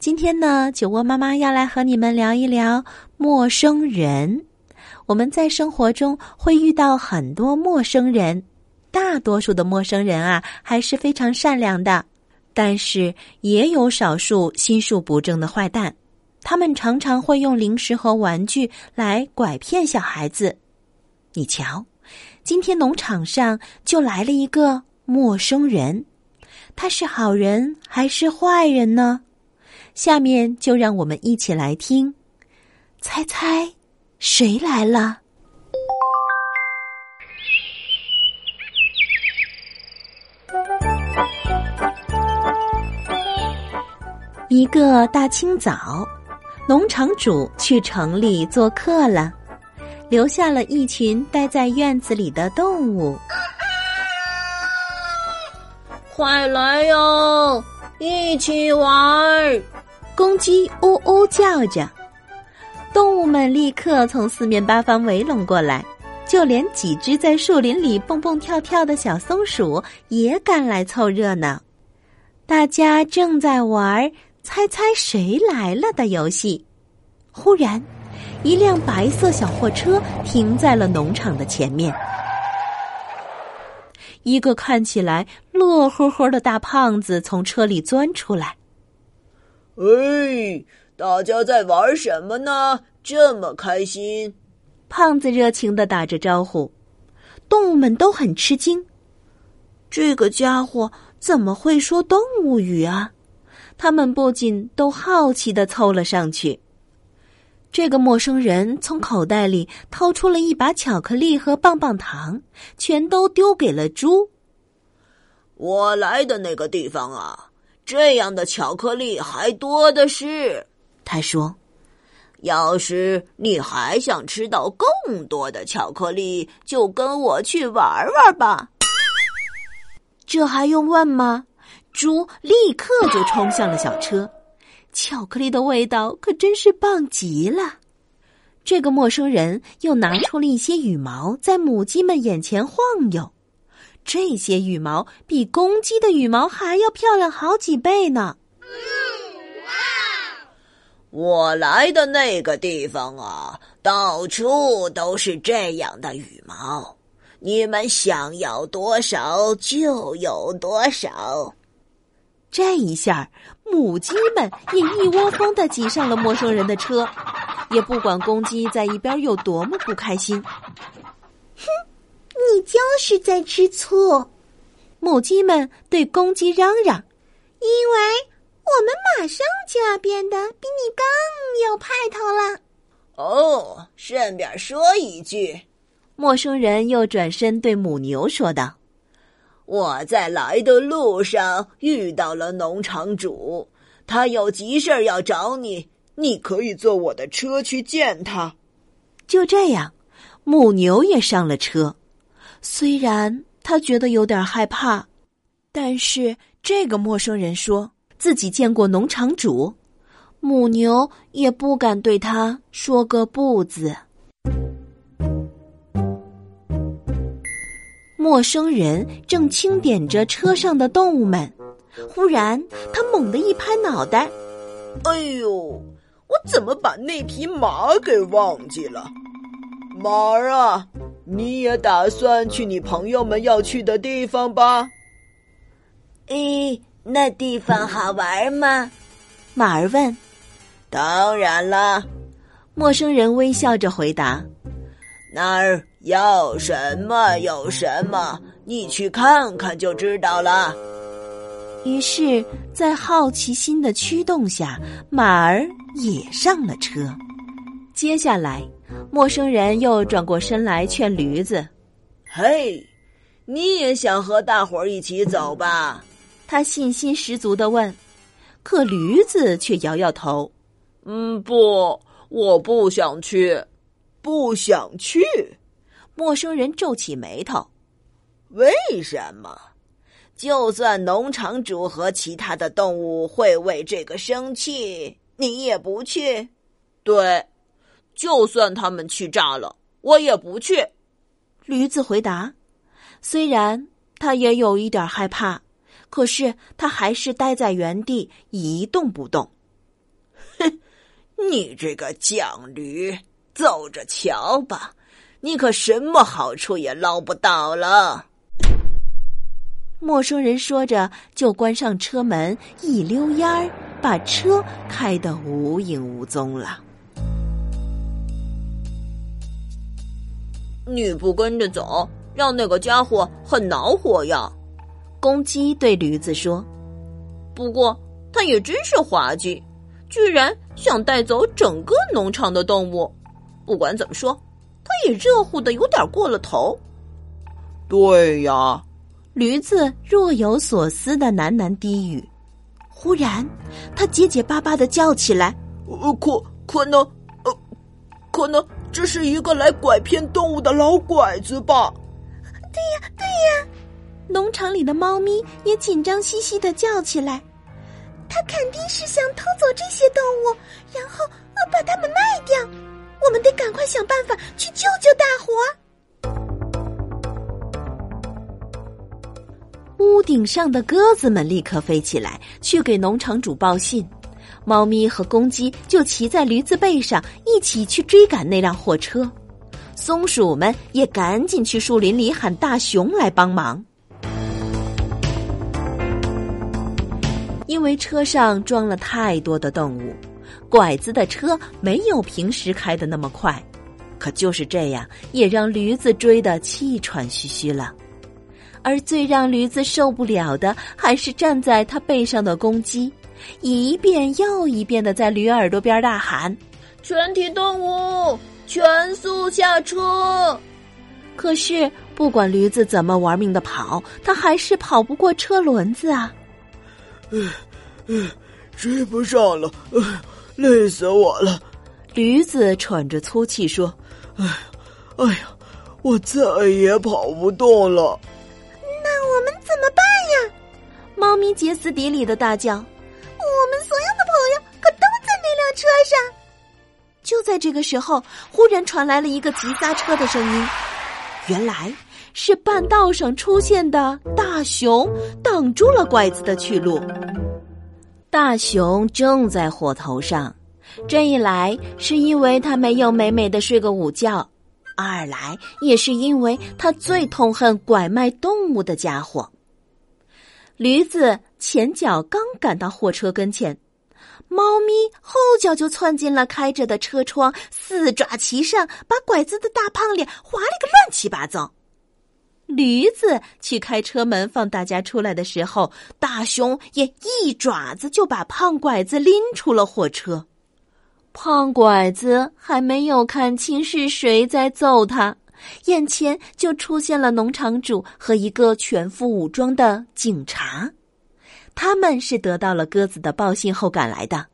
今天呢，酒窝妈妈要来和你们聊一聊陌生人。我们在生活中会遇到很多陌生人，大多数的陌生人啊还是非常善良的，但是也有少数心术不正的坏蛋。他们常常会用零食和玩具来拐骗小孩子。你瞧，今天农场上就来了一个陌生人，他是好人还是坏人呢？下面就让我们一起来听，猜猜谁来了？一个大清早。农场主去城里做客了，留下了一群待在院子里的动物。快来哟，一起玩儿！公鸡呜呜叫着，动物们立刻从四面八方围拢过来，就连几只在树林里蹦蹦跳跳的小松鼠也赶来凑热闹。大家正在玩。猜猜谁来了的游戏，忽然，一辆白色小货车停在了农场的前面。一个看起来乐呵呵的大胖子从车里钻出来。哎，大家在玩什么呢？这么开心！胖子热情的打着招呼，动物们都很吃惊。这个家伙怎么会说动物语啊？他们不禁都好奇的凑了上去。这个陌生人从口袋里掏出了一把巧克力和棒棒糖，全都丢给了猪。我来的那个地方啊，这样的巧克力还多的是。他说：“要是你还想吃到更多的巧克力，就跟我去玩玩吧。”这还用问吗？猪立刻就冲向了小车，巧克力的味道可真是棒极了。这个陌生人又拿出了一些羽毛，在母鸡们眼前晃悠。这些羽毛比公鸡的羽毛还要漂亮好几倍呢。我来的那个地方啊，到处都是这样的羽毛，你们想要多少就有多少。这一下，母鸡们也一窝蜂的挤上了陌生人的车，也不管公鸡在一边有多么不开心。就是在吃醋！母鸡们对公鸡嚷嚷：“因为我们马上就要变得比你更有派头了。”哦，顺便说一句，陌生人又转身对母牛说道。我在来的路上遇到了农场主，他有急事要找你，你可以坐我的车去见他。就这样，母牛也上了车。虽然他觉得有点害怕，但是这个陌生人说自己见过农场主，母牛也不敢对他说个不字。陌生人正清点着车上的动物们，忽然他猛地一拍脑袋：“哎呦，我怎么把那匹马给忘记了？马儿啊，你也打算去你朋友们要去的地方吧？”“咦，那地方好玩吗？”马儿问。“当然啦。”陌生人微笑着回答。“那儿。”要什么有什么，你去看看就知道了。于是，在好奇心的驱动下，马儿也上了车。接下来，陌生人又转过身来劝驴子：“嘿，你也想和大伙儿一起走吧？”他信心十足的问。可驴子却摇摇头：“嗯，不，我不想去，不想去。陌生人皱起眉头，为什么？就算农场主和其他的动物会为这个生气，你也不去？对，就算他们气炸了，我也不去。驴子回答。虽然他也有一点害怕，可是他还是待在原地一动不动。哼，你这个犟驴，走着瞧吧，你可什么好处也捞不到了。陌生人说着，就关上车门，一溜烟儿把车开得无影无踪了。你不跟着走？让那个家伙很恼火呀！公鸡对驴子说：“不过他也真是滑稽，居然想带走整个农场的动物。不管怎么说，他也热乎的有点过了头。”对呀，驴子若有所思的喃喃低语。忽然，他结结巴巴的叫起来：“呃，可可能，呃，可能这是一个来拐骗动物的老拐子吧？”对呀，对呀！农场里的猫咪也紧张兮兮的叫起来。他肯定是想偷走这些动物，然后把它们卖掉。我们得赶快想办法去救救大伙。屋顶上的鸽子们立刻飞起来，去给农场主报信。猫咪和公鸡就骑在驴子背上，一起去追赶那辆货车。松鼠们也赶紧去树林里喊大熊来帮忙，因为车上装了太多的动物，拐子的车没有平时开的那么快，可就是这样，也让驴子追得气喘吁吁了。而最让驴子受不了的，还是站在他背上的公鸡，一遍又一遍的在驴耳朵边大喊：“全体动物！”全速下车！可是不管驴子怎么玩命的跑，它还是跑不过车轮子啊！嗯嗯，追不上了，累死我了！驴子喘着粗气说：“哎呀，哎呀，我再也跑不动了。”那我们怎么办呀？猫咪歇斯底里的大叫：“车上！”就在这个时候，忽然传来了一个急刹车的声音。原来是半道上出现的大熊挡住了拐子的去路。大熊正在火头上，这一来是因为他没有美美的睡个午觉，二来也是因为他最痛恨拐卖动物的家伙。驴子前脚刚赶到货车跟前。猫咪后脚就窜进了开着的车窗，四爪齐上，把拐子的大胖脸划了个乱七八糟。驴子去开车门放大家出来的时候，大熊也一爪子就把胖拐子拎出了火车。胖拐子还没有看清是谁在揍他，眼前就出现了农场主和一个全副武装的警察。他们是得到了鸽子的报信后赶来的，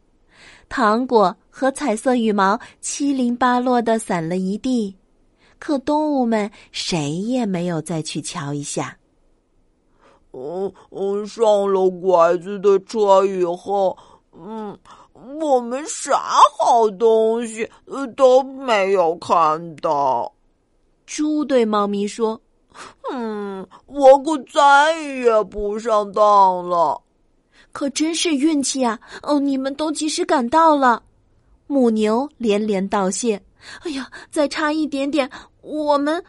糖果和彩色羽毛七零八落的散了一地，可动物们谁也没有再去瞧一下。嗯嗯，上了拐子的车以后，嗯，我们啥好东西都没有看到。猪对猫咪说：“嗯，我可再也不上当了。”可真是运气啊！哦，你们都及时赶到了。母牛连连道谢。哎呀，再差一点点，我们，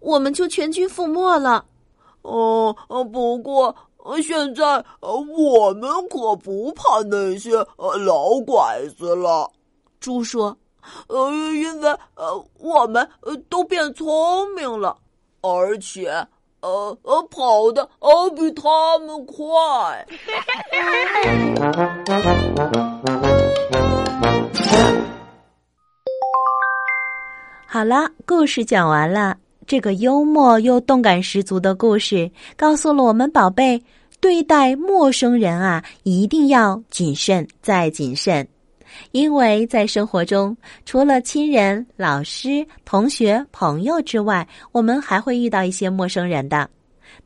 我们就全军覆没了。哦，不过现在我们可不怕那些老拐子了。猪说：“呃，因为呃，我们都变聪明了，而且。”呃呃，跑的呃比他们快。好了，故事讲完了。这个幽默又动感十足的故事，告诉了我们宝贝，对待陌生人啊，一定要谨慎再谨慎。因为在生活中，除了亲人、老师、同学、朋友之外，我们还会遇到一些陌生人的。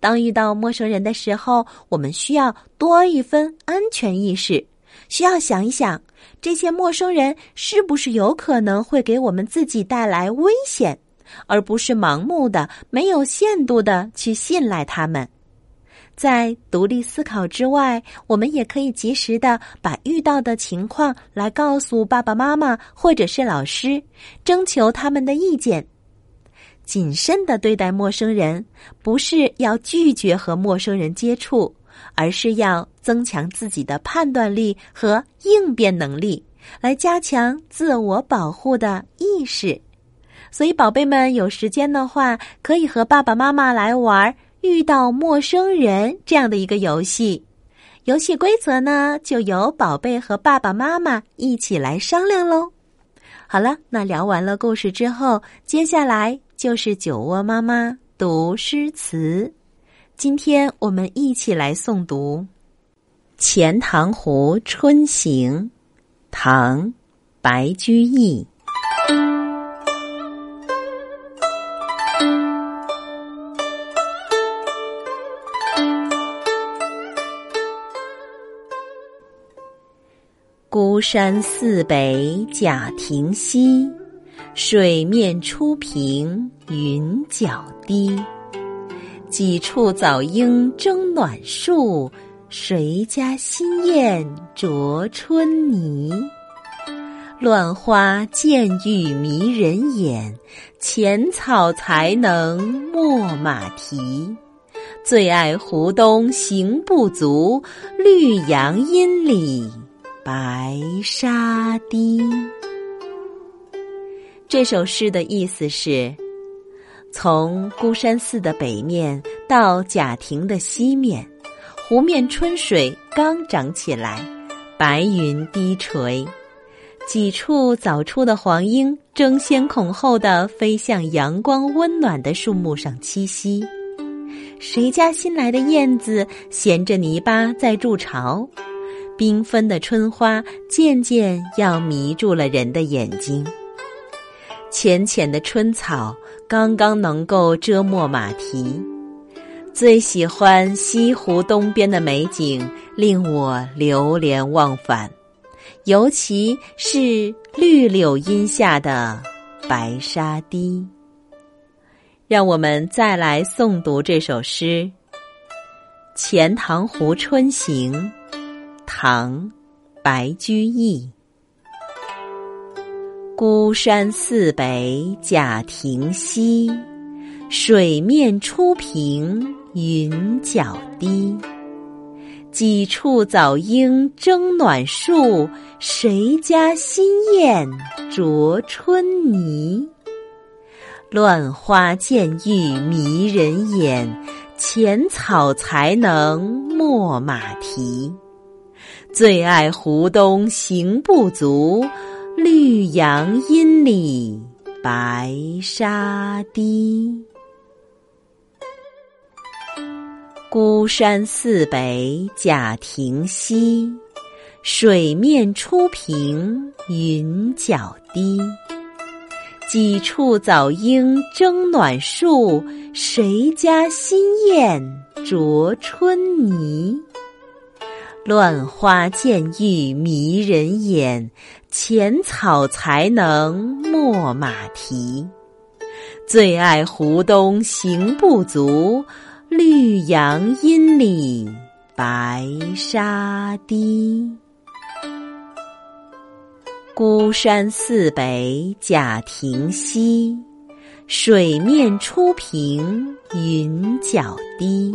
当遇到陌生人的时候，我们需要多一分安全意识，需要想一想，这些陌生人是不是有可能会给我们自己带来危险，而不是盲目的、没有限度的去信赖他们。在独立思考之外，我们也可以及时的把遇到的情况来告诉爸爸妈妈或者是老师，征求他们的意见。谨慎的对待陌生人，不是要拒绝和陌生人接触，而是要增强自己的判断力和应变能力，来加强自我保护的意识。所以，宝贝们有时间的话，可以和爸爸妈妈来玩。遇到陌生人这样的一个游戏，游戏规则呢，就由宝贝和爸爸妈妈一起来商量喽。好了，那聊完了故事之后，接下来就是酒窝妈妈读诗词。今天我们一起来诵读《钱塘湖春行》，唐·白居易。孤山寺北贾亭西，水面初平云脚低。几处早莺争暖树，谁家新燕啄春泥？乱花渐欲迷人眼，浅草才能没马蹄。最爱湖东行不足，绿杨阴里。白沙堤。这首诗的意思是：从孤山寺的北面到贾亭的西面，湖面春水刚涨起来，白云低垂，几处早出的黄莺争先恐后的飞向阳光温暖的树木上栖息。谁家新来的燕子衔着泥巴在筑巢？缤纷的春花渐渐要迷住了人的眼睛，浅浅的春草刚刚能够遮没马蹄。最喜欢西湖东边的美景，令我流连忘返，尤其是绿柳荫下的白沙堤。让我们再来诵读这首诗《钱塘湖春行》。唐，白居易。孤山寺北贾亭西，水面初平云脚低。几处早莺争暖树，谁家新燕啄春泥？乱花渐欲迷人眼，浅草才能没马蹄。最爱湖东行不足，绿杨阴里白沙堤。孤山寺北贾亭西，水面初平云脚低。几处早莺争暖树，谁家新燕啄春泥？乱花渐欲迷人眼，浅草才能没马蹄。最爱湖东行不足，绿杨阴里白沙堤。孤山寺北贾亭西，水面初平云脚低。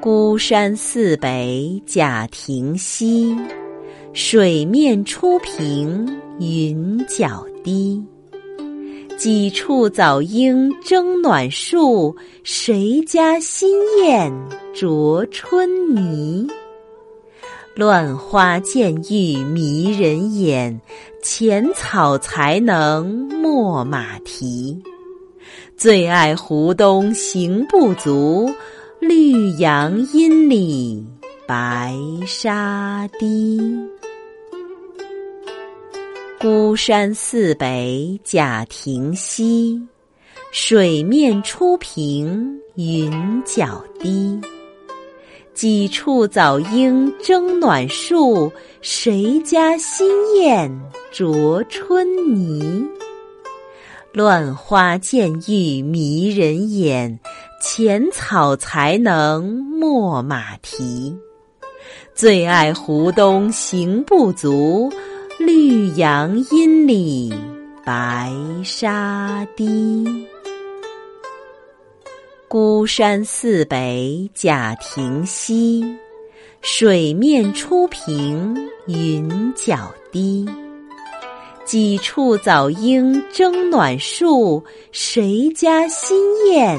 孤山寺北贾亭西，水面初平云脚低。几处早莺争暖树，谁家新燕啄春泥？乱花渐欲迷人眼，浅草才能没马蹄。最爱湖东行不足，绿杨阴里白沙堤。孤山寺北贾亭西，水面初平云脚低。几处早莺争暖树，谁家新燕啄春泥？乱花渐欲迷人眼，浅草才能没马蹄。最爱湖东行不足。绿杨阴里白沙堤，孤山寺北贾亭西，水面初平云脚低。几处早莺争暖树，谁家新燕